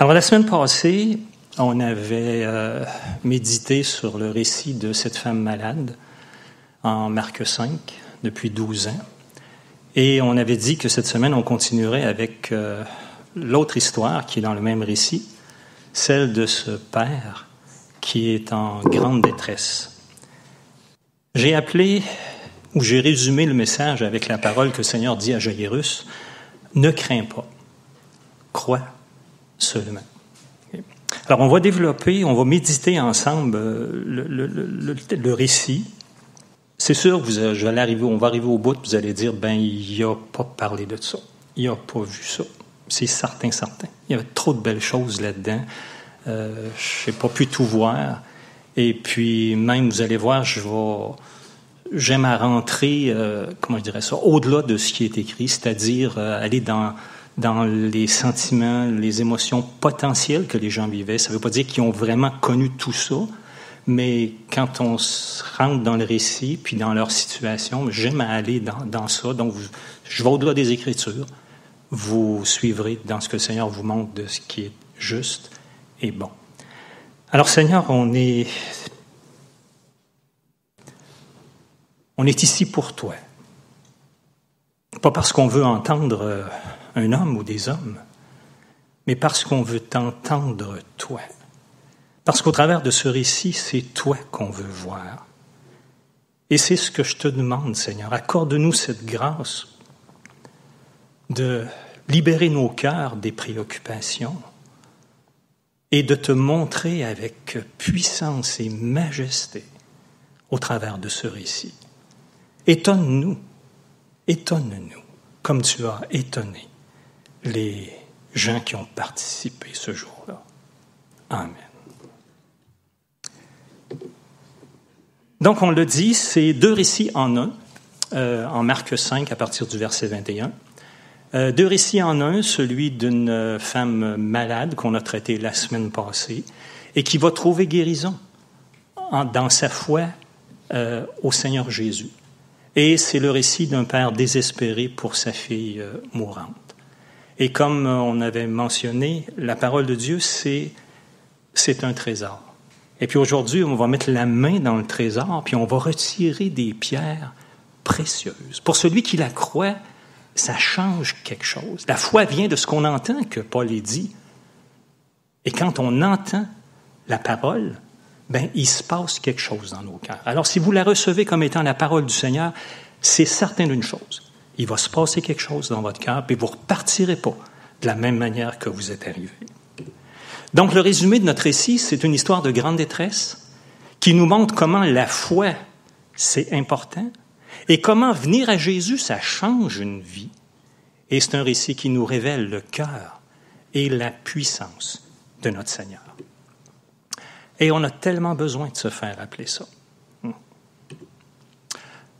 Alors la semaine passée, on avait euh, médité sur le récit de cette femme malade en Marc 5 depuis 12 ans. Et on avait dit que cette semaine, on continuerait avec euh, l'autre histoire qui est dans le même récit, celle de ce père qui est en grande détresse. J'ai appelé, ou j'ai résumé le message avec la parole que le Seigneur dit à Jairus, ne crains pas, crois seulement. Alors, on va développer, on va méditer ensemble euh, le, récit. C'est sûr, vous, on va arriver au bout, vous allez dire, ben, il n'a pas parlé de ça. Il n'a pas vu ça. C'est certain, certain. Il y avait trop de belles choses là-dedans. Euh, je n'ai pas pu tout voir. Et puis, même, vous allez voir, je vais, j'aime à rentrer, euh, comment je dirais ça, au-delà de ce qui est écrit, c'est-à-dire aller dans dans les sentiments, les émotions potentielles que les gens vivaient. Ça ne veut pas dire qu'ils ont vraiment connu tout ça, mais quand on rentre dans le récit, puis dans leur situation, j'aime aller dans, dans, ça. Donc, je vais au-delà des Écritures. Vous suivrez dans ce que le Seigneur vous montre de ce qui est juste et bon. Alors, Seigneur, on est, on est ici pour toi. Pas parce qu'on veut entendre euh, un homme ou des hommes, mais parce qu'on veut t'entendre toi. Parce qu'au travers de ce récit, c'est toi qu'on veut voir. Et c'est ce que je te demande, Seigneur. Accorde-nous cette grâce de libérer nos cœurs des préoccupations et de te montrer avec puissance et majesté au travers de ce récit. Étonne-nous, étonne-nous, comme tu as étonné les gens qui ont participé ce jour-là. Amen. Donc, on le dit, c'est deux récits en un, euh, en Marc 5 à partir du verset 21. Euh, deux récits en un, celui d'une femme malade qu'on a traitée la semaine passée et qui va trouver guérison dans sa foi euh, au Seigneur Jésus. Et c'est le récit d'un père désespéré pour sa fille mourante. Et comme on avait mentionné, la parole de Dieu, c'est, c'est un trésor. Et puis aujourd'hui, on va mettre la main dans le trésor, puis on va retirer des pierres précieuses. Pour celui qui la croit, ça change quelque chose. La foi vient de ce qu'on entend que Paul est dit. Et quand on entend la parole, ben, il se passe quelque chose dans nos cœurs. Alors, si vous la recevez comme étant la parole du Seigneur, c'est certain d'une chose il va se passer quelque chose dans votre cœur, puis vous ne repartirez pas de la même manière que vous êtes arrivé. Donc, le résumé de notre récit, c'est une histoire de grande détresse qui nous montre comment la foi, c'est important, et comment venir à Jésus, ça change une vie. Et c'est un récit qui nous révèle le cœur et la puissance de notre Seigneur. Et on a tellement besoin de se faire appeler ça.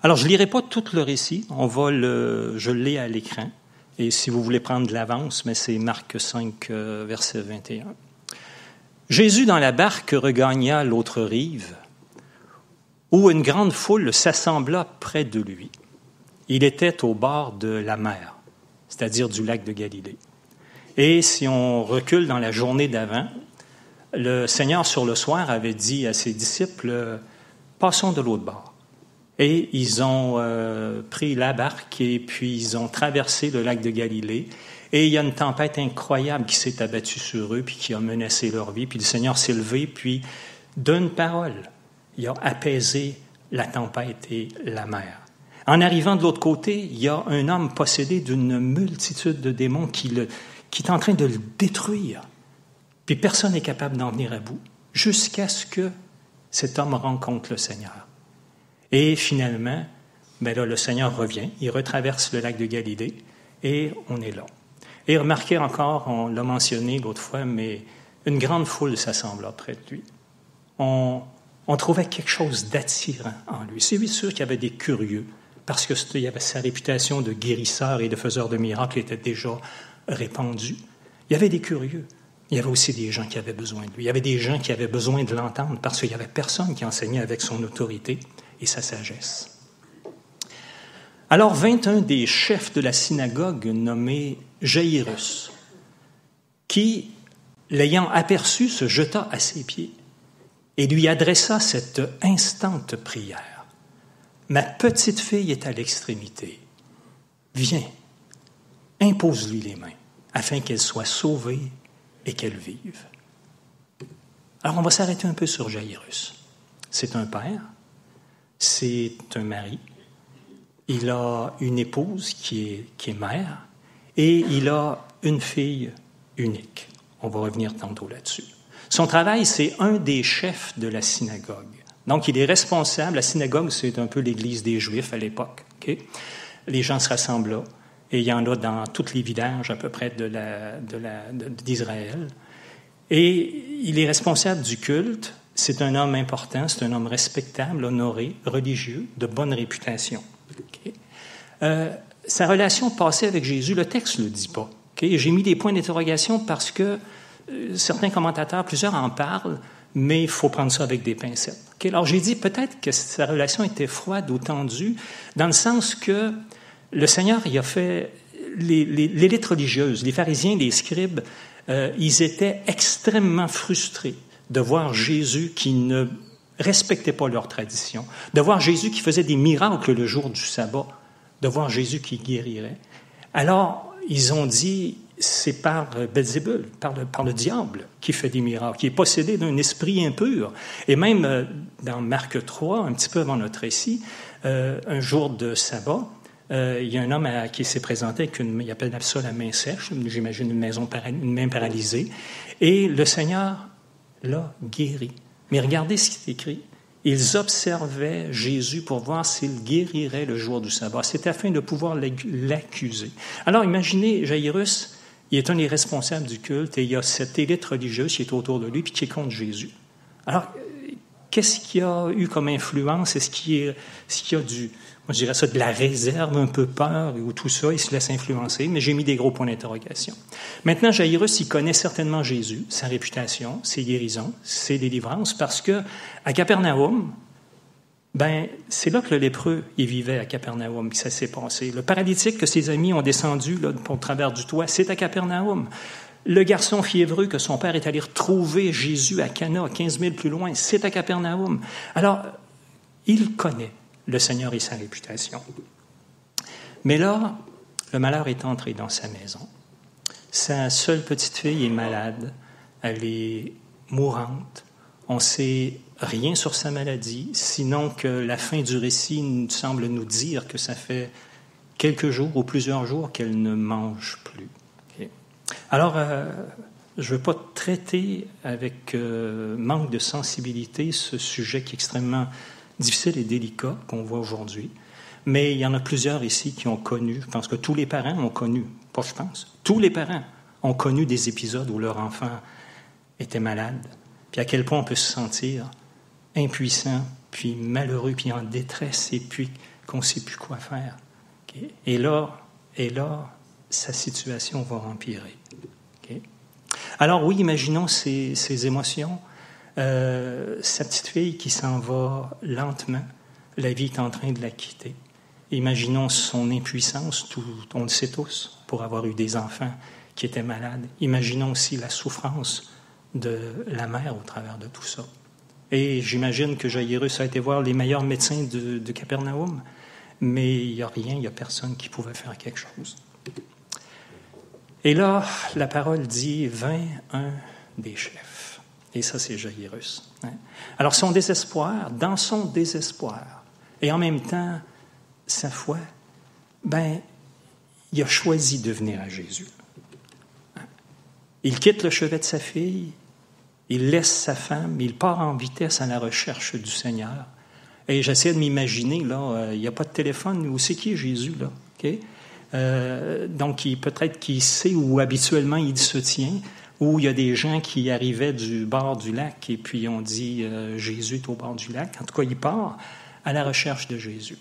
Alors, je ne lirai pas tout le récit, on va je lis à l'écran. Et si vous voulez prendre de l'avance, mais c'est Marc 5, euh, verset 21. Jésus dans la barque regagna l'autre rive, où une grande foule s'assembla près de lui. Il était au bord de la mer, c'est-à-dire du lac de Galilée. Et si on recule dans la journée d'avant, le Seigneur sur le soir avait dit à ses disciples, passons de l'autre bord. Et ils ont euh, pris la barque et puis ils ont traversé le lac de Galilée. Et il y a une tempête incroyable qui s'est abattue sur eux puis qui a menacé leur vie. Puis le Seigneur s'est levé puis d'une parole, il a apaisé la tempête et la mer. En arrivant de l'autre côté, il y a un homme possédé d'une multitude de démons qui, est en train de le détruire. Puis personne n'est capable d'en venir à bout jusqu'à ce que cet homme rencontre le Seigneur. Et finalement, ben là, le Seigneur revient, il retraverse le lac de Galilée et on est là. Et remarquez encore, on l'a mentionné l'autre fois, mais une grande foule s'assembla près de lui. On, trouvait quelque chose d'attirant en lui. C'est sûr qu'il y avait des curieux, parce que il y avait sa réputation de guérisseur et de faiseur de miracles était déjà répandue. Il y avait des curieux. Il y avait aussi des gens qui avaient besoin de lui. Il y avait des gens qui avaient besoin de l'entendre parce qu'il n'y avait personne qui enseignait avec son autorité et sa sagesse. Alors, 21 des chefs de la synagogue nommés Jairus, qui l'ayant aperçu, se jeta à ses pieds et lui adressa cette instante prière. Ma petite fille est à l'extrémité. Viens, impose-lui les mains, afin qu'elle soit sauvée et qu'elle vive. Alors on va s'arrêter un peu sur Jairus. C'est un père, c'est un mari, il a une épouse qui est, mère, et il a une fille unique. On va revenir tantôt là-dessus. Son travail, c'est un des chefs de la synagogue. Donc, il est responsable. La synagogue, c'est un peu l'église des Juifs à l'époque. Les gens se rassemblent là. Et il y en a dans tous les villages à peu près de d'Israël. Et il est responsable du culte. C'est un homme important, c'est un homme respectable, honoré, religieux, de bonne réputation. Euh, sa relation passée avec Jésus, le texte ne le dit pas. J'ai mis des points d'interrogation parce que euh, certains commentateurs, plusieurs en parlent, mais il faut prendre ça avec des pincettes. Alors j'ai dit peut-être que sa relation était froide ou tendue, dans le sens que le Seigneur il a fait l'élite religieuse, les pharisiens, les scribes, euh, ils étaient extrêmement frustrés de voir Jésus qui ne respectait pas leur tradition, de voir Jésus qui faisait des miracles le jour du sabbat, de voir Jésus qui guérirait. Alors, ils ont dit, c'est par Belzébul, par le, par le diable qui fait des miracles, qui est possédé d'un esprit impur. Et même euh, dans Marc 3, un petit peu avant notre récit, euh, un jour de sabbat, euh, il y a un homme qui s'est présenté avec une, appelle ça la main sèche, j'imagine une, maison une main paralysée, et le Seigneur l'a guéri. Mais regardez ce qui est écrit. Ils observaient Jésus pour voir s'il guérirait le jour du sabbat. C'est afin de pouvoir l'accuser. Alors imaginez Jairus, il est un des responsables du culte et il y a cette élite religieuse qui est autour de lui puis qui est contre Jésus. Alors, qu'est-ce qui a eu comme influence? Est-ce qu'il a du, moi, je dirais ça, de la réserve, un peu peur, ou tout ça, il se laisse influencer, mais j'ai mis des gros points d'interrogation. Maintenant, Jairus, il connaît certainement Jésus, sa réputation, ses guérisons, ses délivrances, parce que à Capernaum, ben, c'est là que le lépreux, il vivait à Capernaum, que ça s'est passé. Le paralytique que ses amis ont descendu là, au travers du toit, c'est à Capernaum. Le garçon fiévreux que son père est allé retrouver Jésus à Cana, 15 000 plus loin, c'est à Capernaum. Alors, il connaît le Seigneur et sa réputation. Mais là, le malheur est entré dans sa maison. Sa seule petite fille est malade, elle est mourante. On sait rien sur sa maladie, sinon que la fin du récit semble nous dire que ça fait quelques jours ou plusieurs jours qu'elle ne mange plus. Alors, euh, je ne veux pas traiter avec euh, manque de sensibilité ce sujet qui est extrêmement difficile et délicat qu'on voit aujourd'hui. Mais il y en a plusieurs ici qui ont connu, je pense que tous les parents ont connu, pas je pense, tous les parents ont connu des épisodes où leur enfant était malade, puis à quel point on peut se sentir impuissant, puis malheureux, puis en détresse, et puis qu'on ne sait plus quoi faire. Et là, et là, sa situation va empirer. Alors oui, imaginons ces émotions euh, petite fille qui s'en va lentement, la vie est en train de la quitter. Imaginons son impuissance, tout, on le sait tous, pour avoir eu des enfants qui étaient malades. Imaginons aussi la souffrance de la mère au travers de tout ça. Et j'imagine que Jairus a été voir les meilleurs médecins de, de Capernaum, mais il n'y a rien, il n'y a personne qui pouvait faire quelque chose. Et là, la parole dit, vint un des chefs. Et ça, c'est Jairus. Alors, son désespoir, dans son désespoir, et en même temps, sa foi, ben, il a choisi de venir à Jésus. Il quitte le chevet de sa fille, il laisse sa femme, il part en vitesse à la recherche du Seigneur. Et j'essaie de m'imaginer, là, euh, il n'y a pas de téléphone, où c'est qui Jésus, là? Euh, donc, peut-être qu'il sait où habituellement il se tient, où il y a des gens qui arrivaient du bord du lac et puis on dit euh, Jésus est au bord du lac. En tout cas, il part à la recherche de Jésus.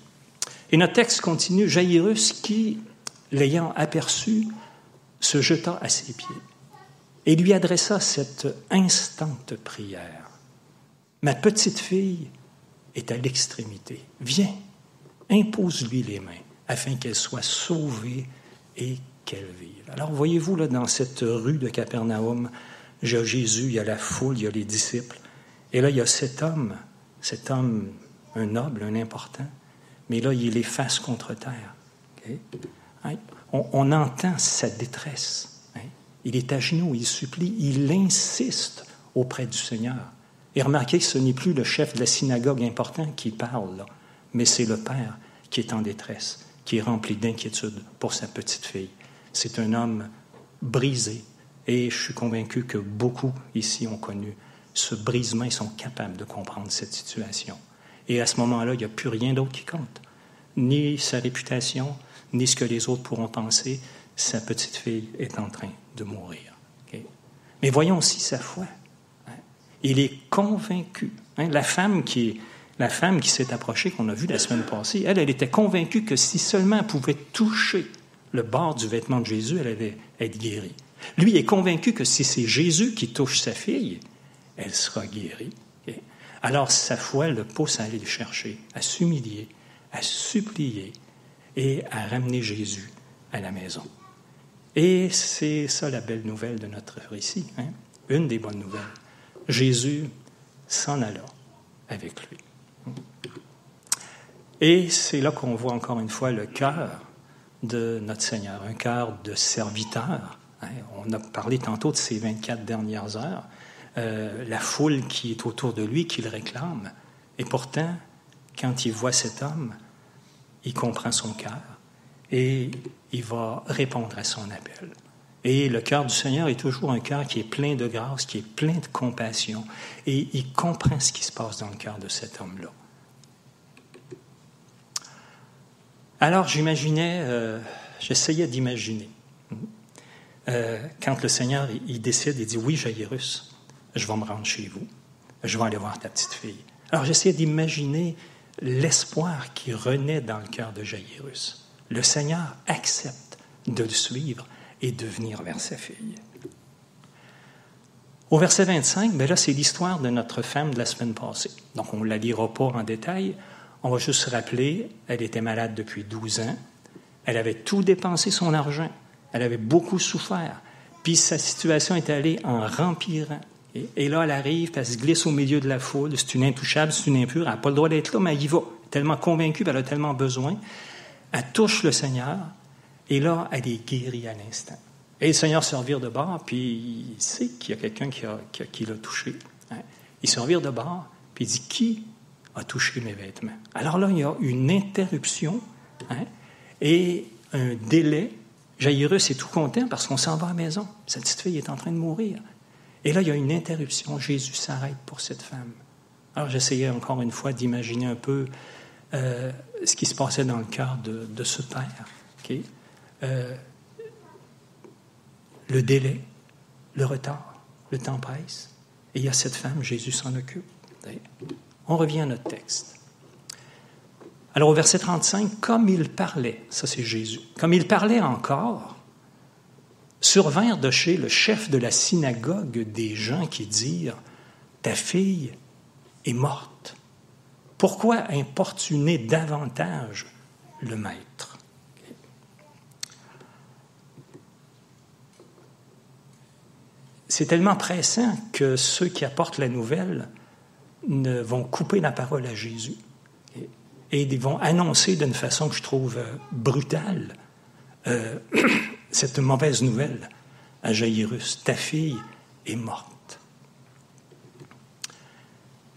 Et notre texte continue, Jairus qui, l'ayant aperçu, se jeta à ses pieds et lui adressa cette instante prière. Ma petite fille est à l'extrémité. Viens, impose-lui les mains afin qu'elle soit sauvée et Alors voyez-vous, là, dans cette rue de Capernaum, Il y a Jésus, il y a la foule, il y a les disciples. Et là, il y a cet homme, cet homme, un noble, un important, mais là, il est face contre terre. Hein? On, entend sa détresse. Hein? Il est à genoux, il supplie, il insiste auprès du Seigneur. Et remarquez que ce n'est plus le chef de la synagogue important qui parle, mais c'est le Père qui est en détresse, qui est rempli d'inquiétude pour sa petite fille. C'est un homme brisé, et je suis convaincu que beaucoup ici ont connu ce brisement et sont capables de comprendre cette situation. Et à ce moment-là, il n'y a plus rien d'autre qui compte. Ni sa réputation, ni ce que les autres pourront penser. Sa petite fille est en train de mourir. Mais voyons aussi sa foi. Hein? Il est convaincu. Hein? La femme qui la femme qui s'est approchée, qu'on a vue la semaine passée, elle, elle était convaincue que si seulement elle pouvait toucher le bord du vêtement de Jésus, elle allait être guérie. Lui est convaincu que si c'est Jésus qui touche sa fille, elle sera guérie. Alors sa foi le pousse à aller le chercher, à s'humilier, à supplier et à ramener Jésus à la maison. Et c'est ça la belle nouvelle de notre récit, hein? une des bonnes nouvelles. Jésus s'en alla avec lui. Et c'est là qu'on voit encore une fois le cœur de notre Seigneur, un cœur de serviteur. Hein? On a parlé tantôt de ces 24 dernières heures. Euh, la foule qui est autour de lui, qui le réclame. Et pourtant, quand il voit cet homme, il comprend son cœur et il va répondre à son appel. Et le cœur du Seigneur est toujours un cœur qui est plein de grâce, qui est plein de compassion, et il comprend ce qui se passe dans le cœur de cet homme-là. Alors j'imaginais, euh, j'essayais d'imaginer, euh, quand le Seigneur il décide, il dit oui, Jairus, je vais me rendre chez vous, je vais aller voir ta petite fille. Alors j'essayais d'imaginer l'espoir qui renaît dans le cœur de Jairus. Le Seigneur accepte de le suivre et de venir vers sa fille. Au verset 25, ben là, c'est l'histoire de notre femme de la semaine passée. Donc, on ne la lira pas en détail. On va juste se rappeler, elle était malade depuis 12 ans. Elle avait tout dépensé son argent. Elle avait beaucoup souffert. Puis sa situation est allée en rempirant. Et, là, elle arrive, elle se glisse au milieu de la foule. C'est une intouchable, c'est une impure. Elle n'a pas le droit d'être là, mais elle y va. Tellement convaincue, elle a tellement besoin. Elle touche le Seigneur, et là, elle est guérie à l'instant. Et le Seigneur se revire de bord, puis il sait qu'il y a quelqu'un qui, qui, l'a touché. Hein? Il se revire de bord, puis il dit Qui a touché mes vêtements Alors là, il y a une interruption hein, et un délai. Jairus est tout content parce qu'on s'en va à la maison. Sa petite fille est en train de mourir. Et là, il y a une interruption. Jésus s'arrête pour cette femme. Alors, j'essayais encore une fois d'imaginer un peu euh, ce qui se passait dans le cœur de, ce père. Euh, le délai, le retard, le temps presse. Et il y a cette femme, Jésus s'en occupe. On revient à notre texte. Alors au verset 35, comme il parlait, ça c'est Jésus, comme il parlait encore, survinrent de chez le chef de la synagogue des gens qui dirent Ta fille est morte. Pourquoi importuner davantage le maître C'est tellement pressant que ceux qui apportent la nouvelle ne vont couper la parole à Jésus et ils vont annoncer d'une façon que je trouve euh, brutale euh, cette mauvaise nouvelle à Jairus, ta fille est morte.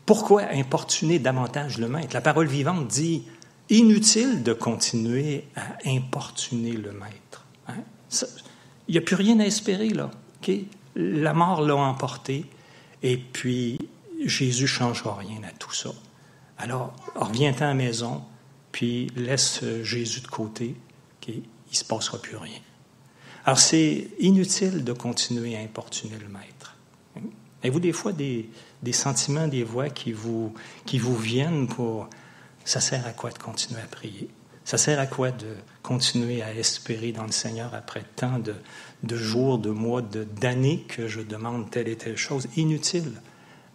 Pourquoi importuner davantage le maître? La parole vivante dit, inutile de continuer à importuner le maître. Hein? Il n'y a plus rien à espérer là. La mort l'a emporté et puis Jésus ne changera rien à tout ça. Alors, reviens-t'en à la maison, puis laisse Jésus de côté, il ne se passera plus rien. Alors, c'est inutile de continuer à importuner le maître. Avez-vous des fois des, sentiments, des voix qui vous, qui vous viennent pour... Ça sert à quoi de continuer à prier? Ça sert à quoi de continuer à espérer dans le Seigneur après tant de, de jours, de mois, d'années que je demande telle et telle chose? Inutile.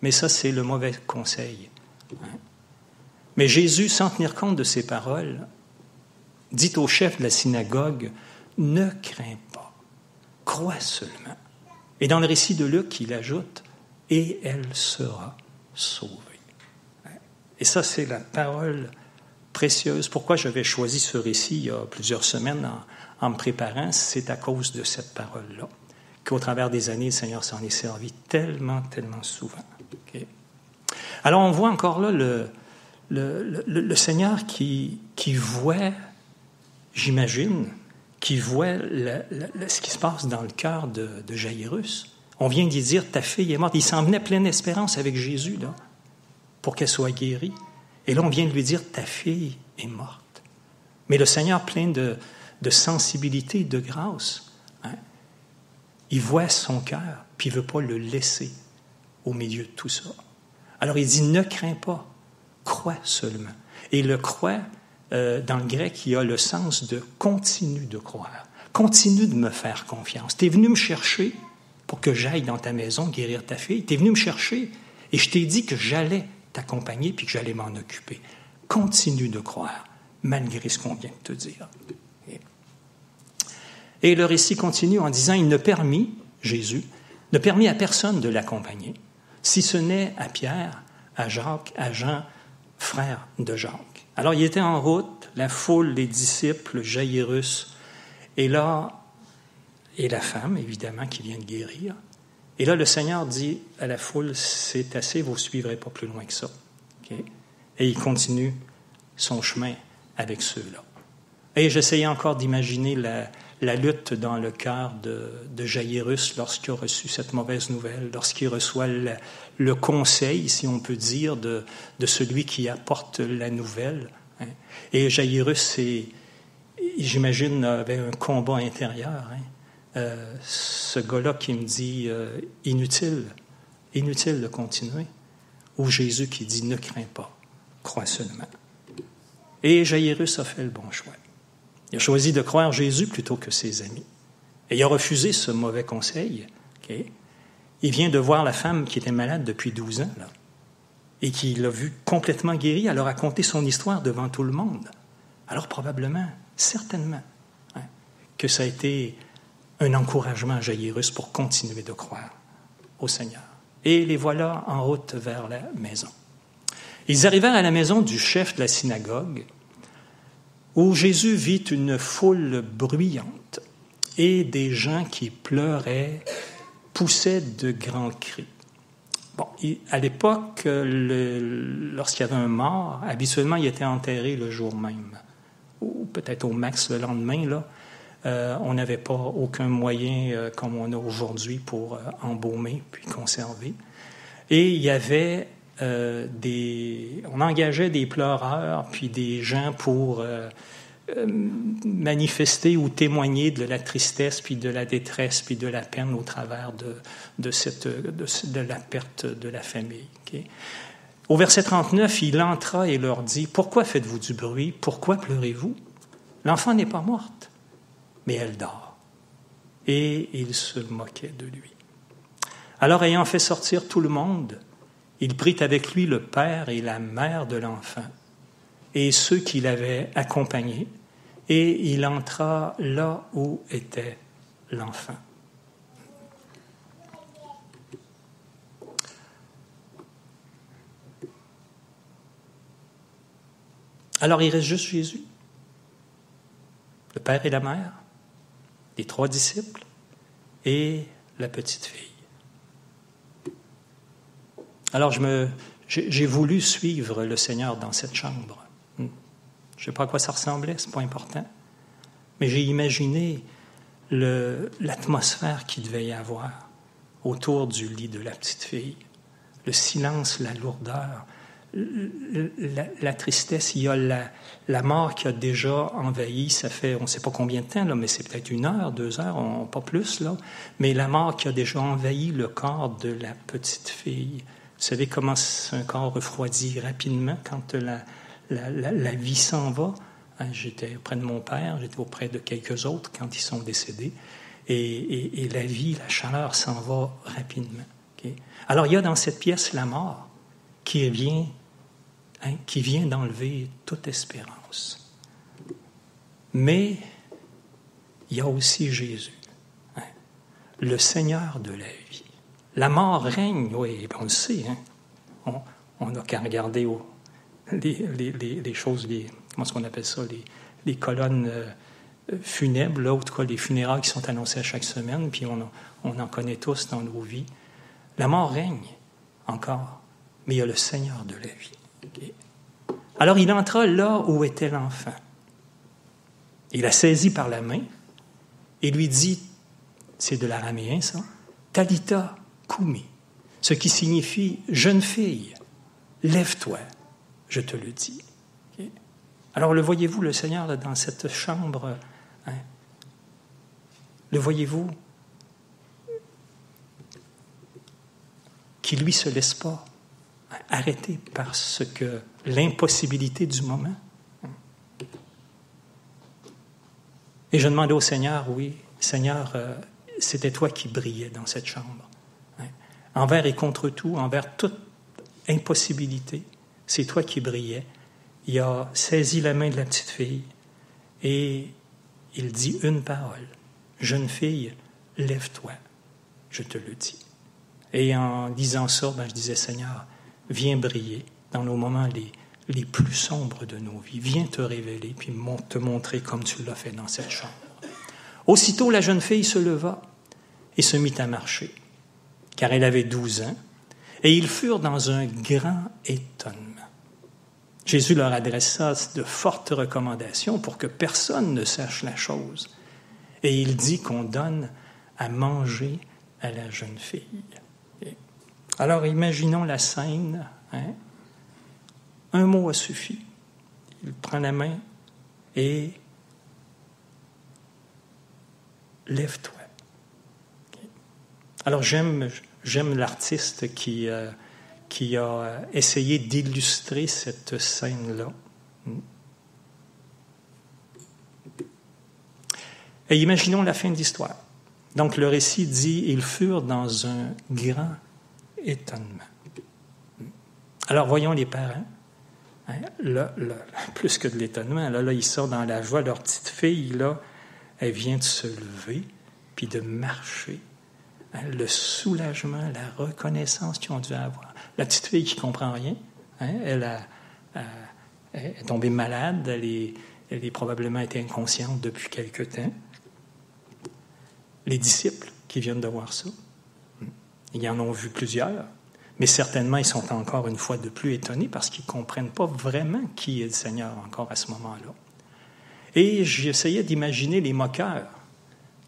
Mais ça, c'est le mauvais conseil. Mais Jésus, sans tenir compte de ces paroles, dit au chef de la synagogue, ne crains pas, crois seulement. Et dans le récit de Luc, il ajoute, et elle sera sauvée. Et ça, c'est la parole précieuse. Pourquoi j'avais choisi ce récit il y a plusieurs semaines en, me préparant, c'est à cause de cette parole-là, qu'au travers des années, le Seigneur s'en est servi tellement, tellement souvent. Alors, on voit encore là le, Seigneur qui, voit, j'imagine, qui voit ce qui se passe dans le cœur de, de Jairus. On vient d'y dire, ta fille est morte. Il s'en venait pleine espérance avec Jésus, là, pour qu'elle soit guérie. Et là, on vient de lui dire, ta fille est morte. Mais le Seigneur, plein de, de sensibilité, de grâce, hein, il voit son cœur, puis il ne veut pas le laisser au milieu de tout ça. Alors il dit, ne crains pas, crois seulement. Et le croit, euh, dans le grec, il a le sens de continue de croire. Continue de me faire confiance. Tu es venu me chercher pour que j'aille dans ta maison guérir ta fille. Tu es venu me chercher et je t'ai dit que j'allais t'accompagner puis que j'allais m'en occuper. Continue de croire, malgré ce qu'on vient de te dire. Et le récit continue en disant, il ne permit, Jésus, ne permit à personne de l'accompagner, si ce n'est à Pierre, à Jacques, à Jean, frère de Jacques. Alors il était en route, la foule, les disciples, Jairus, et là, et la femme, évidemment, qui vient de guérir. Et là, le Seigneur dit à la foule, c'est assez, vous ne suivrez pas plus loin que ça. Et il continue son chemin avec ceux-là. Et j'essayais encore d'imaginer la, la lutte dans le cœur de, de Jairus lorsqu'il a reçu cette mauvaise nouvelle, lorsqu'il reçoit le, conseil, si on peut dire, de, de, celui qui apporte la nouvelle. Hein. Et Jairus, j'imagine, avait un combat intérieur. Hein. Euh, ce gars-là qui me dit euh, inutile, inutile de continuer, ou Jésus qui dit ne crains pas, crois seulement. Et Jairus a fait le bon choix. Il a choisi de croire Jésus plutôt que ses amis. Et il a refusé ce mauvais conseil. Il vient de voir la femme qui était malade depuis 12 ans, là, et qui l'a vu complètement guérie. Elle a raconté son histoire devant tout le monde. Alors probablement, certainement, hein, que ça a été un encouragement à Jairus pour continuer de croire au Seigneur. Et les voilà en route vers la maison. Ils arrivèrent à la maison du chef de la synagogue, où Jésus vit une foule bruyante et des gens qui pleuraient, poussaient de grands cris. Bon, à l'époque, lorsqu'il y avait un mort, habituellement, il était enterré le jour même, ou peut-être au max le lendemain. Là, euh, on n'avait pas aucun moyen euh, comme on a aujourd'hui pour euh, embaumer puis conserver. Et il y avait des, on engageait des pleureurs puis des gens pour euh, manifester ou témoigner de la tristesse, puis de la détresse, puis de la peine au travers de, de, cette, de, la perte de la famille. Au verset 39, il entra et leur dit, Pourquoi faites-vous du bruit? Pourquoi pleurez-vous? L'enfant n'est pas morte, mais elle dort. Et il se moquait de lui. Alors, ayant fait sortir tout le monde, il prit avec lui le père et la mère de l'enfant et ceux qui l'avaient accompagné, et il entra là où était l'enfant. Alors il reste juste Jésus, le Père et la Mère, les trois disciples et la petite fille. Alors j'ai voulu suivre le Seigneur dans cette chambre. Je ne sais pas à quoi ça ressemblait, c'est pas important. Mais j'ai imaginé l'atmosphère qu'il devait y avoir autour du lit de la petite fille. Le silence, la lourdeur, la, tristesse. Il y a la, la, mort qui a déjà envahi, ça fait on ne sait pas combien de temps, là, mais c'est peut-être une heure, deux heures, pas plus, là. Mais la mort qui a déjà envahi le corps de la petite fille. Vous savez comment un corps refroidit rapidement quand la, vie s'en va. Hein, j'étais auprès de mon père, j'étais auprès de quelques autres quand ils sont décédés. Et, la vie, la chaleur s'en va rapidement. Alors il y a dans cette pièce la mort qui vient, hein, qui vient d'enlever toute espérance. Mais il y a aussi Jésus. Hein. le Seigneur de la vie. La mort règne, oui, on le sait. Hein? On n'a qu'à regarder les, choses, les, comment est-ce qu'on appelle ça, les, colonnes euh, funèbres, là, ou les funérailles qui sont annoncées à chaque semaine, puis on, on en connaît tous dans nos vies. La mort règne encore, mais il y a le Seigneur de la vie. Alors il entra là où était l'enfant. Il la saisit par la main et lui dit, c'est de l'araméen ça, Talita Kumi, ce qui signifie jeune fille, lève-toi, je te le dis. Alors le voyez-vous, le Seigneur, dans cette chambre, hein? le voyez-vous, qui lui se laisse pas arrêter parce que l'impossibilité du moment? Et je demandais au Seigneur, oui, Seigneur, euh, c'était toi qui brillais dans cette chambre. Envers et contre tout, envers toute impossibilité, c'est toi qui brillais. Il a saisi la main de la petite fille et il dit une parole. Jeune fille, lève-toi, je te le dis. Et en disant ça, ben, je disais, Seigneur, viens briller dans nos moments les, les plus sombres de nos vies. Viens te révéler, puis te montrer comme tu l'as fait dans cette chambre. Aussitôt, la jeune fille se leva et se mit à marcher, car elle avait douze ans, et ils furent dans un grand étonnement. Jésus leur adressa de fortes recommandations pour que personne ne sache la chose. Et il dit qu'on donne à manger à la jeune fille. Alors imaginons la scène. Hein. Un mot a suffi. Il prend la main et lève-toi. Alors j'aime, j'aime l'artiste qui, euh, a essayé d'illustrer cette scène-là. Et imaginons la fin de l'histoire. Donc le récit dit, ils furent dans un grand étonnement. Alors voyons les parents. Hein, là, plus que de l'étonnement, là, là, ils sortent dans la joie. Leur petite fille, là, elle vient de se lever, puis de marcher. Le soulagement, la reconnaissance qu'ils ont dû avoir. La petite fille qui comprend rien, hein, elle, est tombée malade, elle est, elle est probablement été inconsciente depuis quelque temps. Les disciples qui viennent de voir ça, ils en ont vu plusieurs, mais certainement ils sont encore une fois de plus étonnés parce qu'ils ne comprennent pas vraiment qui est le Seigneur encore à ce moment-là. Et j'essayais d'imaginer les moqueurs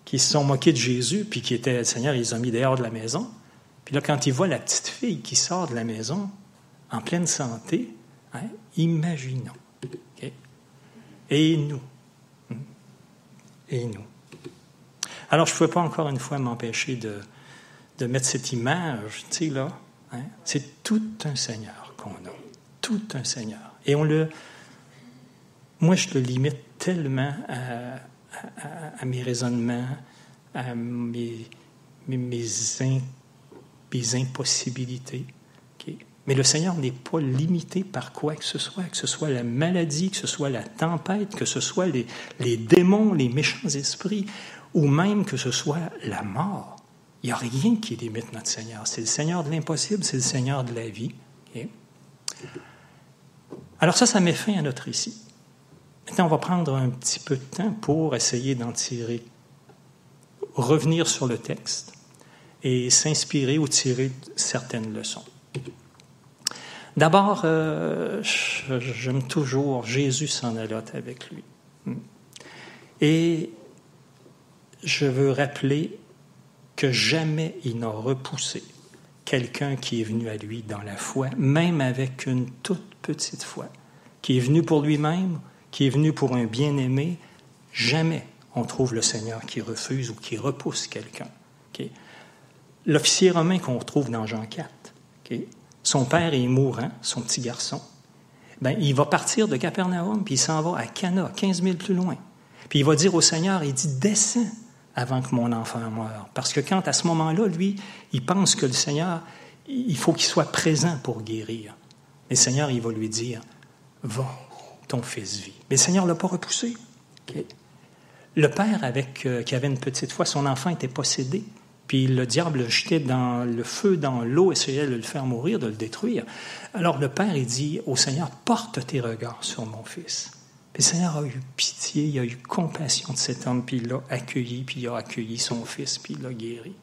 qui se sont moqués de Jésus, puis qui étaient, Seigneur, ils ont mis dehors de la maison. Puis là, quand ils voient la petite fille qui sort de la maison en pleine santé, hein, imaginons. Et nous. Hmm? Et nous. Alors, je ne pouvais pas encore une fois m'empêcher de, de mettre cette image, tu sais, là. Hein? C'est tout un Seigneur qu'on a. Tout un Seigneur. Et on le. Moi, je le limite tellement à, mes raisonnements, à mes, mes, impossibilités. Mais le Seigneur n'est pas limité par quoi que ce soit, que ce soit la maladie, que ce soit la tempête, que ce soit les, les démons, les méchants esprits, ou même que ce soit la mort. Il n'y a rien qui limite notre Seigneur. C'est le Seigneur de l'impossible, c'est le Seigneur de la vie. Alors ça, ça met fin à notre récit. Maintenant, on va prendre un petit peu de temps pour essayer d'en tirer, revenir sur le texte et s'inspirer ou tirer certaines leçons. D'abord, euh, j'aime toujours Jésus s'en allote avec lui. Et je veux rappeler que jamais il n'a repoussé quelqu'un qui est venu à lui dans la foi, même avec une toute petite foi, qui est venu pour lui-même, qui est venu pour un bien-aimé, jamais on trouve le Seigneur qui refuse ou qui repousse quelqu'un. L'officier romain qu'on retrouve dans Jean 4, son père est mourant, son petit garçon, ben, il va partir de Capernaum, puis il s'en va à Cana, 15 000 plus loin. Puis il va dire au Seigneur, il dit, descends, avant que mon enfant meure. Parce que quand à ce moment-là, lui, il pense que le Seigneur, il faut qu'il soit présent pour guérir. Mais le Seigneur, il va lui dire, va, ton fils vit. Mais le Seigneur ne l'a pas repoussé. Le père, avec, euh, qui avait une petite foi, son enfant était possédé. Puis le diable le jetait dans le feu, dans l'eau, essayait de le faire mourir, de le détruire. Alors le Père, il dit au Seigneur, porte tes regards sur mon fils. Puis le Seigneur a eu pitié, il a eu compassion de cet homme, puis il l'a accueilli, puis il a accueilli son fils, puis il l'a guéri.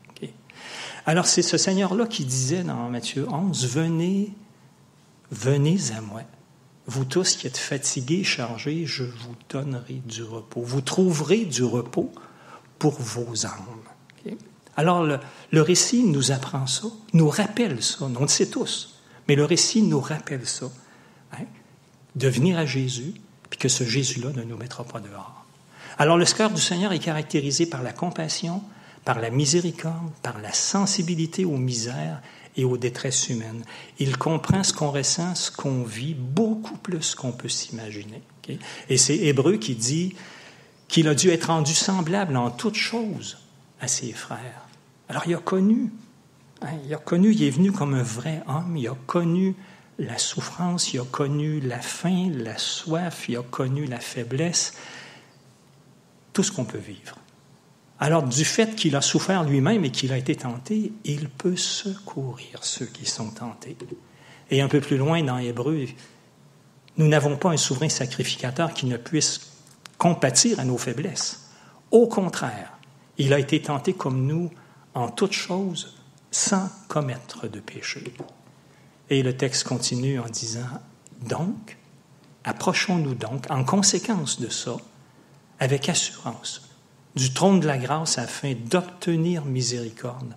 Alors c'est ce Seigneur-là qui disait dans Matthieu 11, venez, venez à moi. Vous tous qui êtes fatigués, chargés, je vous donnerai du repos. Vous trouverez du repos pour vos âmes. Alors le, récit nous apprend ça, nous rappelle ça, on le sait tous, mais le récit nous rappelle ça, hein, de venir à Jésus, puis que ce Jésus-là ne nous mettra pas dehors. Alors le cœur du Seigneur est caractérisé par la compassion, par la miséricorde, par la sensibilité aux misères et aux détresses humaines. Il comprend ce qu'on ressent, ce qu'on vit, beaucoup plus qu'on peut s'imaginer. Et c'est Hébreu qui dit qu'il a dû être rendu semblable en toutes choses à ses frères. Alors il a connu, hein, il a connu, il est venu comme un vrai homme, il a connu la souffrance, il a connu la faim, la soif, il a connu la faiblesse, tout ce qu'on peut vivre. Alors, du fait qu'il a souffert lui-même et qu'il a été tenté, il peut secourir ceux qui sont tentés. Et un peu plus loin dans Hébreu, nous n'avons pas un souverain sacrificateur qui ne puisse compatir à nos faiblesses. Au contraire, il a été tenté comme nous en toutes choses sans commettre de péché. Et le texte continue en disant, donc, approchons-nous donc, en conséquence de ça, avec assurance, du trône de la grâce afin d'obtenir miséricorde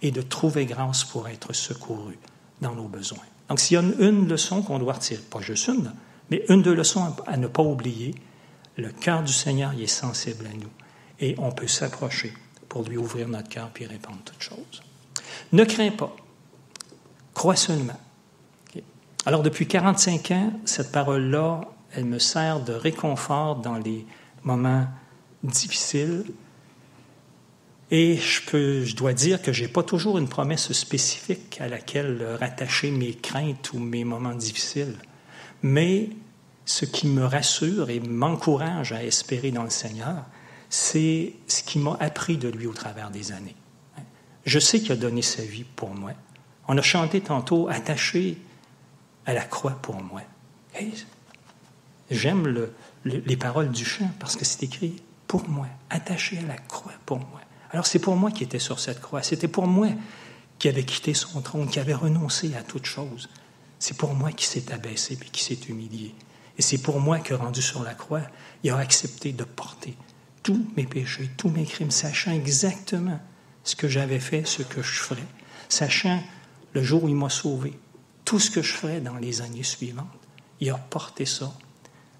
et de trouver grâce pour être secouru dans nos besoins. Donc, s'il y a une, leçon qu'on doit retirer, pas juste une, mais une de leçons à ne pas oublier, le cœur du Seigneur est sensible à nous et on peut s'approcher pour lui ouvrir notre cœur et répondre toutes choses. Ne crains pas, crois seulement. Alors, depuis 45 ans, cette parole-là, elle me sert de réconfort dans les moments difficiles. Et je, peux, je dois dire que je n'ai pas toujours une promesse spécifique à laquelle rattacher mes craintes ou mes moments difficiles. Mais ce qui me rassure et m'encourage à espérer dans le Seigneur, c'est ce qui m'a appris de lui au travers des années. Je sais qu'il a donné sa vie pour moi. On a chanté tantôt attaché à la croix pour moi. J'aime les paroles du chant parce que c'est écrit pour moi, attaché à la croix pour moi. Alors c'est pour moi qui était sur cette croix, c'était pour moi qui avait quitté son trône, qui avait renoncé à toute chose. C'est pour moi qui s'est abaissé et qui s'est humilié. Et c'est pour moi que, rendu sur la croix, il a accepté de porter tous mes péchés, tous mes crimes, sachant exactement ce que j'avais fait, ce que je ferais, sachant le jour où il m'a sauvé, tout ce que je ferais dans les années suivantes. Il a porté ça.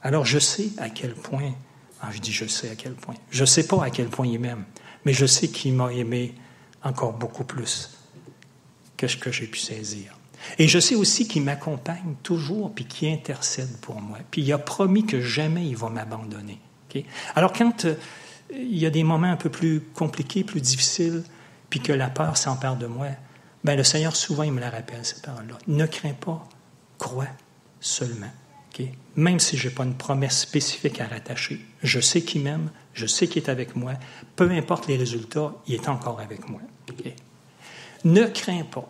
Alors je sais à quel point ah, je dis je sais à quel point. Je ne sais pas à quel point il m'aime, mais je sais qu'il m'a aimé encore beaucoup plus que ce que j'ai pu saisir. Et je sais aussi qu'il m'accompagne toujours, puis qu'il intercède pour moi. Puis il a promis que jamais il va m'abandonner. Alors quand euh, il y a des moments un peu plus compliqués, plus difficiles, puis que la peur s'empare de moi, ben le Seigneur souvent il me la rappelle cette parole-là. Ne crains pas, crois seulement. Même si je n'ai pas une promesse spécifique à rattacher, je sais qu'il m'aime, je sais qu'il est avec moi. Peu importe les résultats, il est encore avec moi. Ne crains pas.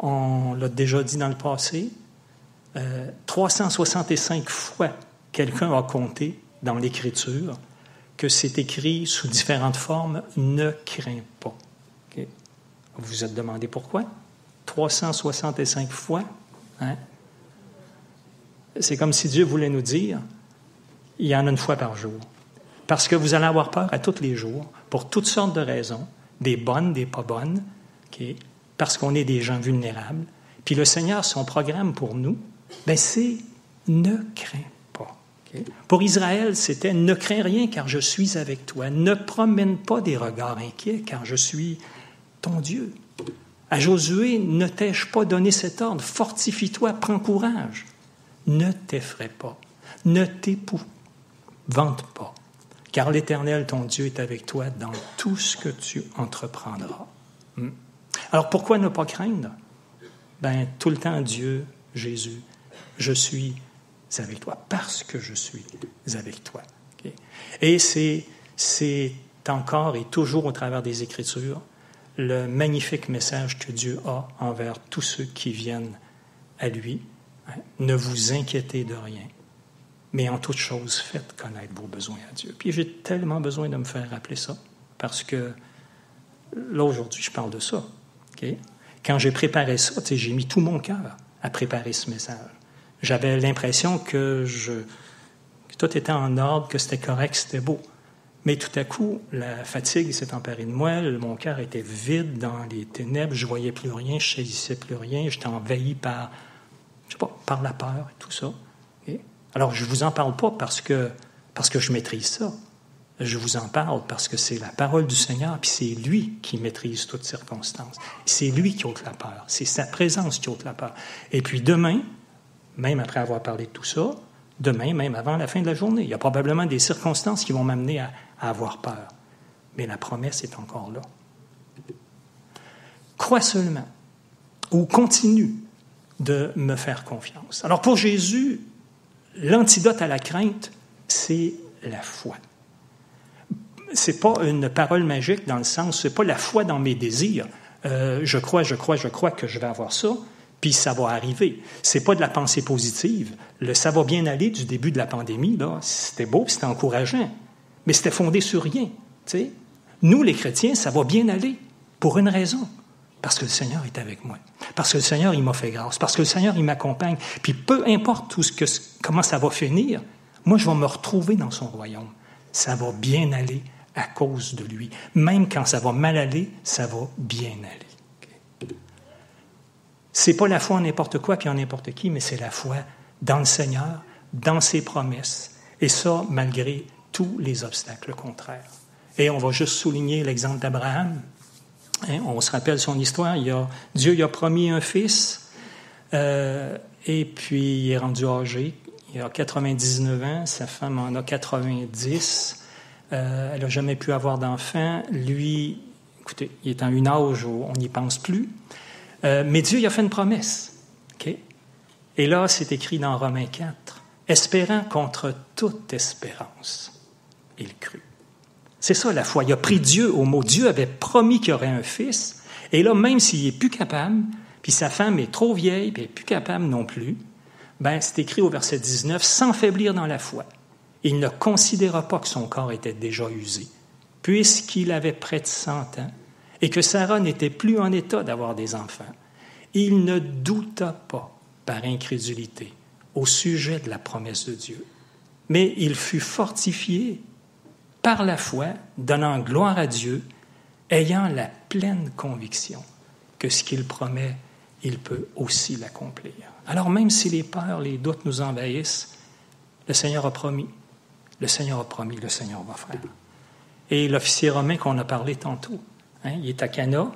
On l'a déjà dit dans le passé, 365 euh, fois, quelqu'un a compté dans l'Écriture que c'est écrit sous différentes formes ne crains pas. Vous vous êtes demandé pourquoi? 365 fois. Hein? C'est comme si Dieu voulait nous dire, il y en a une fois par jour. Parce que vous allez avoir peur à tous les jours, pour toutes sortes de raisons, des bonnes, des pas bonnes, parce qu'on est des gens vulnérables. Puis le Seigneur, son programme pour nous, ben c'est ne crains pas. Pour Israël, c'était ne crains rien car je suis avec toi. Ne promène pas des regards inquiets car je suis ton Dieu. À Josué, ne t'ai-je pas donné cet ordre? Fortifie-toi, prends courage. Ne t'effraie pas, ne t'épouvante pas, car l'Éternel, ton Dieu, est avec toi dans tout ce que tu entreprendras. Hmm. Alors pourquoi ne pas craindre? Ben tout le temps, Dieu, Jésus, je suis avec toi parce que je suis avec toi. Et c'est, c'est encore et toujours au travers des Écritures le magnifique message que Dieu a envers tous ceux qui viennent à lui. Ne vous inquiétez de rien, mais en toute chose, faites connaître vos besoins à Dieu. Puis j'ai tellement besoin de me faire rappeler ça, parce que là, aujourd'hui, je parle de ça. Quand j'ai préparé ça, j'ai mis tout mon cœur à préparer ce message. J'avais l'impression que tout était en ordre, que c'était correct, c'était beau. Mais tout à coup, la fatigue s'est emparée de moi, mon cœur était vide dans les ténèbres, je voyais plus rien, je saisissais plus rien, j'étais envahi par, je sais pas, par la peur et tout ça. Alors, je vous en parle pas parce que, parce que je maîtrise ça. Je vous en parle parce que c'est la parole du Seigneur, puis c'est lui qui maîtrise toutes circonstances. C'est lui qui ôte la peur. C'est sa présence qui ôte la peur. Et puis demain, même après avoir parlé de tout ça, demain, même avant la fin de la journée, il y a probablement des circonstances qui vont m'amener à, avoir peur. Mais la promesse est encore là. Crois seulement ou continue de me faire confiance. Alors pour Jésus, l'antidote à la crainte, c'est la foi. C'est pas une parole magique dans le sens, c'est pas la foi dans mes désirs. Euh, je crois, je crois, je crois que je vais avoir ça, puis ça va arriver. C'est pas de la pensée positive. Le ça va bien aller du début de la pandémie, là, c'était beau, c'était encourageant mais c'était fondé sur rien. Nous, les chrétiens, ça va bien aller pour une raison. Parce que le Seigneur est avec moi. Parce que le Seigneur, il m'a fait grâce. Parce que le Seigneur, il m'accompagne. Puis peu importe tout ce que, comment ça va finir, moi, je vais me retrouver dans son royaume. Ça va bien aller à cause de lui. Même quand ça va mal aller, ça va bien aller. C'est pas la foi en n'importe quoi puis en n'importe qui, mais c'est la foi dans le Seigneur, dans ses promesses. Et ça, malgré tous les obstacles contraires. Et on va juste souligner l'exemple d'Abraham. Hein, on se rappelle son histoire. Dieu lui a promis un fils, euh, et puis il est rendu âgé. Il a 99 ans, sa femme en a 90. Euh, elle n'a jamais pu avoir d'enfant. Lui, écoutez, il est en une âge où on n'y pense plus. Euh, mais Dieu il a fait une promesse. Et là, c'est écrit dans Romains 4, espérant contre toute espérance il crut. C'est ça la foi. Il a pris Dieu au mot. Dieu avait promis qu'il y aurait un fils. Et là, même s'il est plus capable, puis sa femme est trop vieille, puis elle n'est plus capable non plus, ben, c'est écrit au verset 19, sans faiblir dans la foi. Il ne considéra pas que son corps était déjà usé, puisqu'il avait près de cent ans, et que Sarah n'était plus en état d'avoir des enfants. Il ne douta pas, par incrédulité, au sujet de la promesse de Dieu, mais il fut fortifié par la foi, donnant gloire à Dieu, ayant la pleine conviction que ce qu'il promet, il peut aussi l'accomplir. Alors même si les peurs, les doutes nous envahissent, le Seigneur a promis, le Seigneur a promis, le Seigneur va faire. Et l'officier romain qu'on a parlé tantôt, hein, il est à Cana,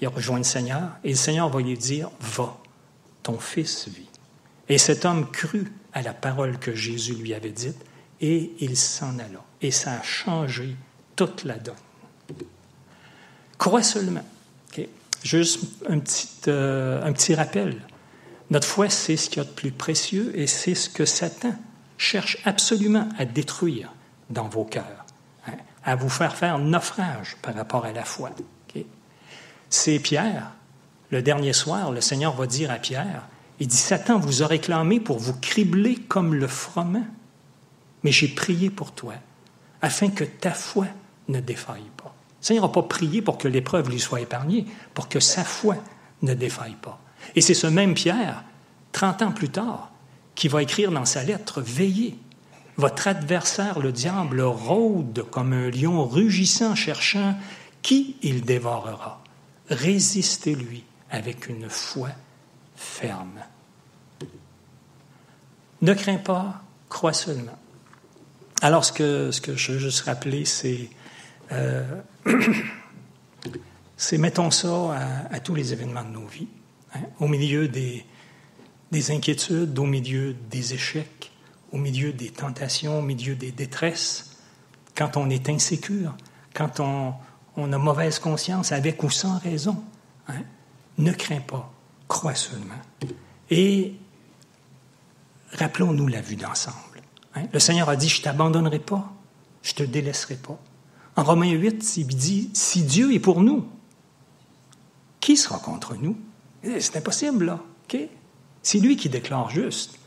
il a rejoint le Seigneur, et le Seigneur va lui dire, va, ton fils vit. Et cet homme crut à la parole que Jésus lui avait dite, et il s'en alla. Et ça a changé toute la donne. Crois seulement. Juste un petit, euh, un petit rappel. Notre foi, c'est ce qu'il y a de plus précieux et c'est ce que Satan cherche absolument à détruire dans vos cœurs, hein, à vous faire faire naufrage par rapport à la foi. C'est Pierre. Le dernier soir, le Seigneur va dire à Pierre, il dit, Satan vous a réclamé pour vous cribler comme le froment mais j'ai prié pour toi, afin que ta foi ne défaille pas. Le Seigneur n'a pas prié pour que l'épreuve lui soit épargnée, pour que sa foi ne défaille pas. Et c'est ce même Pierre, 30 ans plus tard, qui va écrire dans sa lettre, Veillez, votre adversaire, le diable, rôde comme un lion rugissant, cherchant qui il dévorera. Résistez-lui avec une foi ferme. Ne crains pas, crois seulement. Alors, ce que, ce que je veux juste rappeler, c'est, euh, c'est mettons ça à, tous les événements de nos vies, hein, au milieu des, des inquiétudes, au milieu des échecs, au milieu des tentations, au milieu des détresses, quand on est insécure, quand on, on a mauvaise conscience, avec ou sans raison. Hein, ne crains pas, crois seulement. Et rappelons-nous la vue d'ensemble. Hein? Le Seigneur a dit, je ne t'abandonnerai pas, je ne te délaisserai pas. En Romains 8, il dit, si Dieu est pour nous, qui sera contre nous? C'est impossible, là. C'est lui qui déclare juste.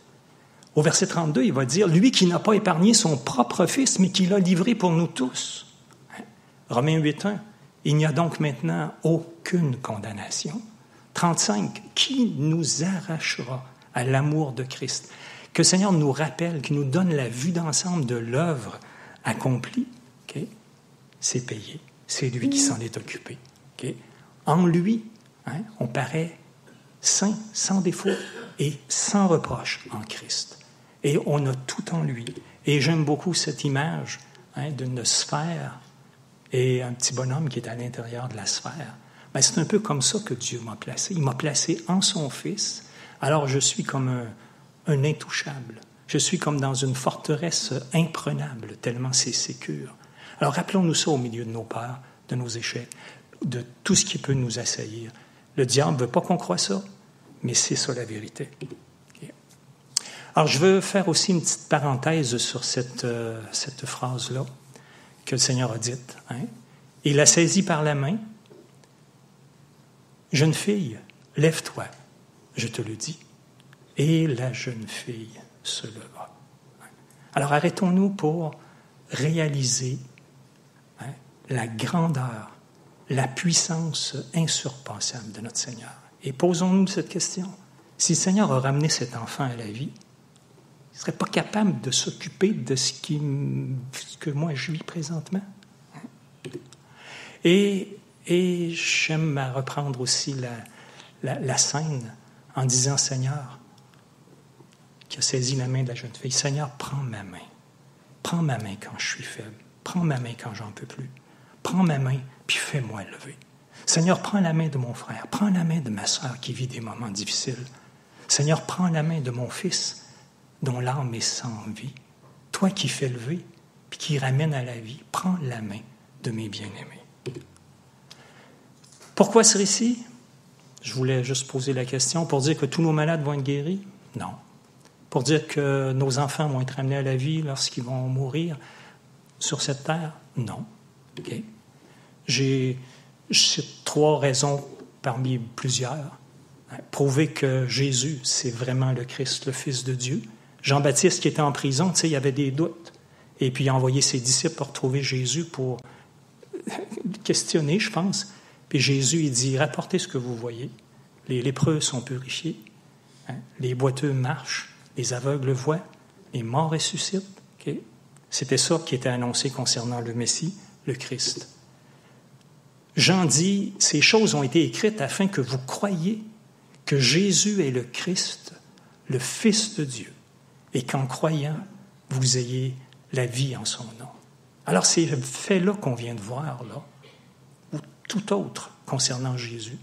Au verset 32, il va dire, lui qui n'a pas épargné son propre fils, mais qui l'a livré pour nous tous. Hein? Romains 8.1, il n'y a donc maintenant aucune condamnation. 35, qui nous arrachera à l'amour de Christ? Que le Seigneur nous rappelle, qu'il nous donne la vue d'ensemble de l'œuvre accomplie. C'est payé. C'est lui qui s'en est occupé. En lui, hein, on paraît saint, sans défaut et sans reproche en Christ. Et on a tout en lui. Et j'aime beaucoup cette image hein, d'une sphère et un petit bonhomme qui est à l'intérieur de la sphère. Ben, c'est un peu comme ça que Dieu m'a placé. Il m'a placé en son Fils. Alors je suis comme un, un intouchable. Je suis comme dans une forteresse imprenable, tellement c'est sécure. Alors rappelons-nous ça au milieu de nos peurs, de nos échecs, de tout ce qui peut nous assaillir. Le diable ne veut pas qu'on croie ça, mais c'est ça la vérité. Alors, je veux faire aussi une petite parenthèse sur cette, euh, phrase-là que le Seigneur a dite. Hein. Il l'a saisi par la main. Jeune fille, lève-toi, je te le dis. Et la jeune fille se leva. Alors, arrêtons-nous pour réaliser hein, la grandeur, la puissance insurpassable de notre Seigneur. Et posons-nous cette question. Si le Seigneur a ramené cet enfant à la vie, il ne serait pas capable de s'occuper de ce, qui, que moi je vis présentement? Et, et j'aime reprendre aussi la, scène en disant Seigneur, qui a saisi la main de la jeune fille, Seigneur, prends ma main. Prends ma main quand je suis faible. Prends ma main quand j'en peux plus. Prends ma main, puis fais-moi lever. Seigneur, prends la main de mon frère, prends la main de ma soeur qui vit des moments difficiles. Seigneur, prends la main de mon fils dont l'âme est sans vie. Toi qui fais lever, puis qui ramène à la vie, prends la main de mes bien-aimés. Pourquoi ce récit? Je voulais juste poser la question pour dire que tous nos malades vont être guéris? Non. Pour dire que nos enfants vont être amenés à la vie lorsqu'ils vont mourir sur cette terre? Non. J'ai trois raisons parmi plusieurs. Prouver que Jésus, c'est vraiment le Christ, le Fils de Dieu. Jean-Baptiste qui était en prison, il y avait des doutes. Et puis il a envoyé ses disciples pour trouver Jésus pour questionner, je pense. Puis Jésus, il dit, rapportez ce que vous voyez. Les lépreux sont purifiés, hein? les boiteux marchent, les aveugles voient, les morts ressuscitent. C'était ça qui était annoncé concernant le Messie, le Christ. Jean dit, ces choses ont été écrites afin que vous croyiez que Jésus est le Christ, le Fils de Dieu, et qu'en croyant, vous ayez la vie en son nom. Alors c'est le fait-là qu'on vient de voir, là, ou tout autre concernant Jésus.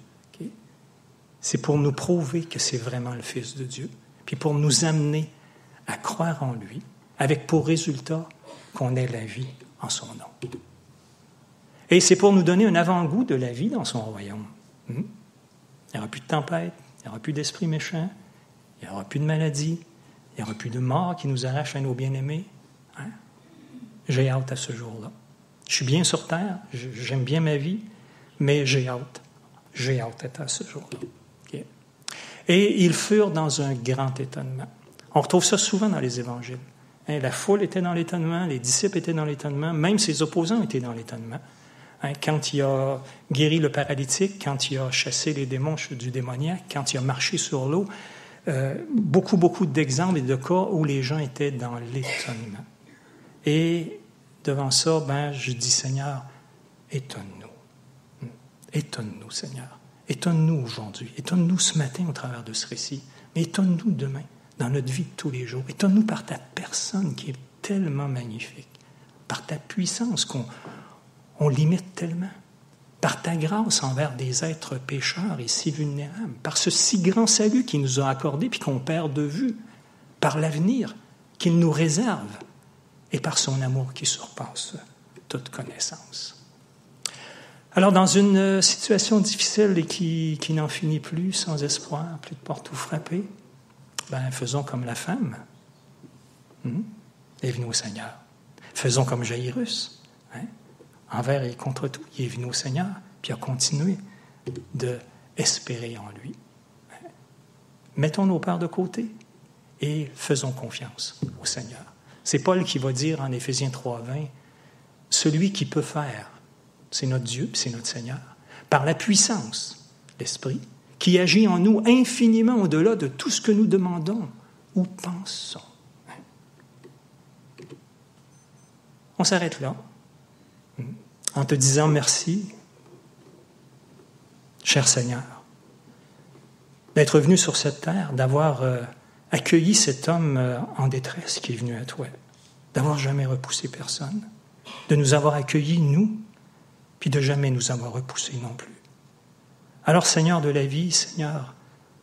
C'est pour nous prouver que c'est vraiment le Fils de Dieu, puis pour nous amener à croire en lui, avec pour résultat qu'on ait la vie en son nom. Et c'est pour nous donner un avant-goût de la vie dans son royaume. Hmm? Il n'y aura plus de tempête, il n'y aura plus d'esprit méchant, il n'y aura plus de maladie, il n'y aura plus de mort qui nous arrache à nos bien-aimés. Hein? J'ai hâte à ce jour-là. Je suis bien sur terre, j'aime bien ma vie, mais j'ai hâte. J'ai hâte à ce jour-là. Et ils furent dans un grand étonnement. On retrouve ça souvent dans les évangiles. Hein, la foule était dans l'étonnement, les disciples étaient dans l'étonnement, même ses opposants étaient dans l'étonnement. Hein, quand il a guéri le paralytique, quand il a chassé les démons du démoniaque, quand il a marché sur l'eau, euh, beaucoup, beaucoup d'exemples et de cas où les gens étaient dans l'étonnement. Et devant ça, ben, je dis, Seigneur, étonne-nous. Étonne-nous, Seigneur. Étonne-nous aujourd'hui. Étonne-nous ce matin au travers de ce récit. Mais étonne-nous demain, dans notre vie de tous les jours. Étonne-nous par ta personne qui est tellement magnifique, par ta puissance qu'on on limite tellement. Par ta grâce envers des êtres pécheurs et si vulnérables, par ce si grand salut qu'il nous a accordé puis qu'on perd de vue, par l'avenir qu'il nous réserve et par son amour qui surpasse toute connaissance. Alors, dans une situation difficile et qui, n'en finit plus, sans espoir, plus de porte où frapper, ben, faisons comme la femme. Et venons au Seigneur. Faisons comme Jairus. Hein? envers et contre tout. Il est venu au Seigneur, puis a continué de espérer en lui. Mettons nos peurs de côté et faisons confiance au Seigneur. C'est Paul qui va dire en Éphésiens 3.20, celui qui peut faire, c'est notre Dieu, c'est notre Seigneur, par la puissance, l'Esprit, qui agit en nous infiniment au-delà de tout ce que nous demandons ou pensons. On s'arrête là, en te disant merci, cher Seigneur, d'être venu sur cette terre, d'avoir euh, accueilli cet homme euh, en détresse qui est venu à toi, d'avoir jamais repoussé personne, de nous avoir accueillis, nous, puis de jamais nous avoir repoussés non plus. Alors Seigneur de la vie, Seigneur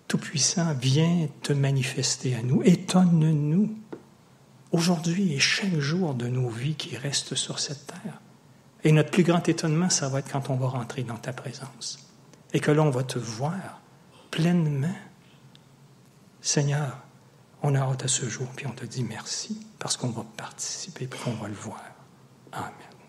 Tout-Puissant, viens te manifester à nous, étonne-nous aujourd'hui et chaque jour de nos vies qui restent sur cette terre. Et notre plus grand étonnement, ça va être quand on va rentrer dans ta présence et que l'on va te voir pleinement. Seigneur, on a hâte à ce jour, puis on te dit merci parce qu'on va participer, puis qu'on va le voir. Amen.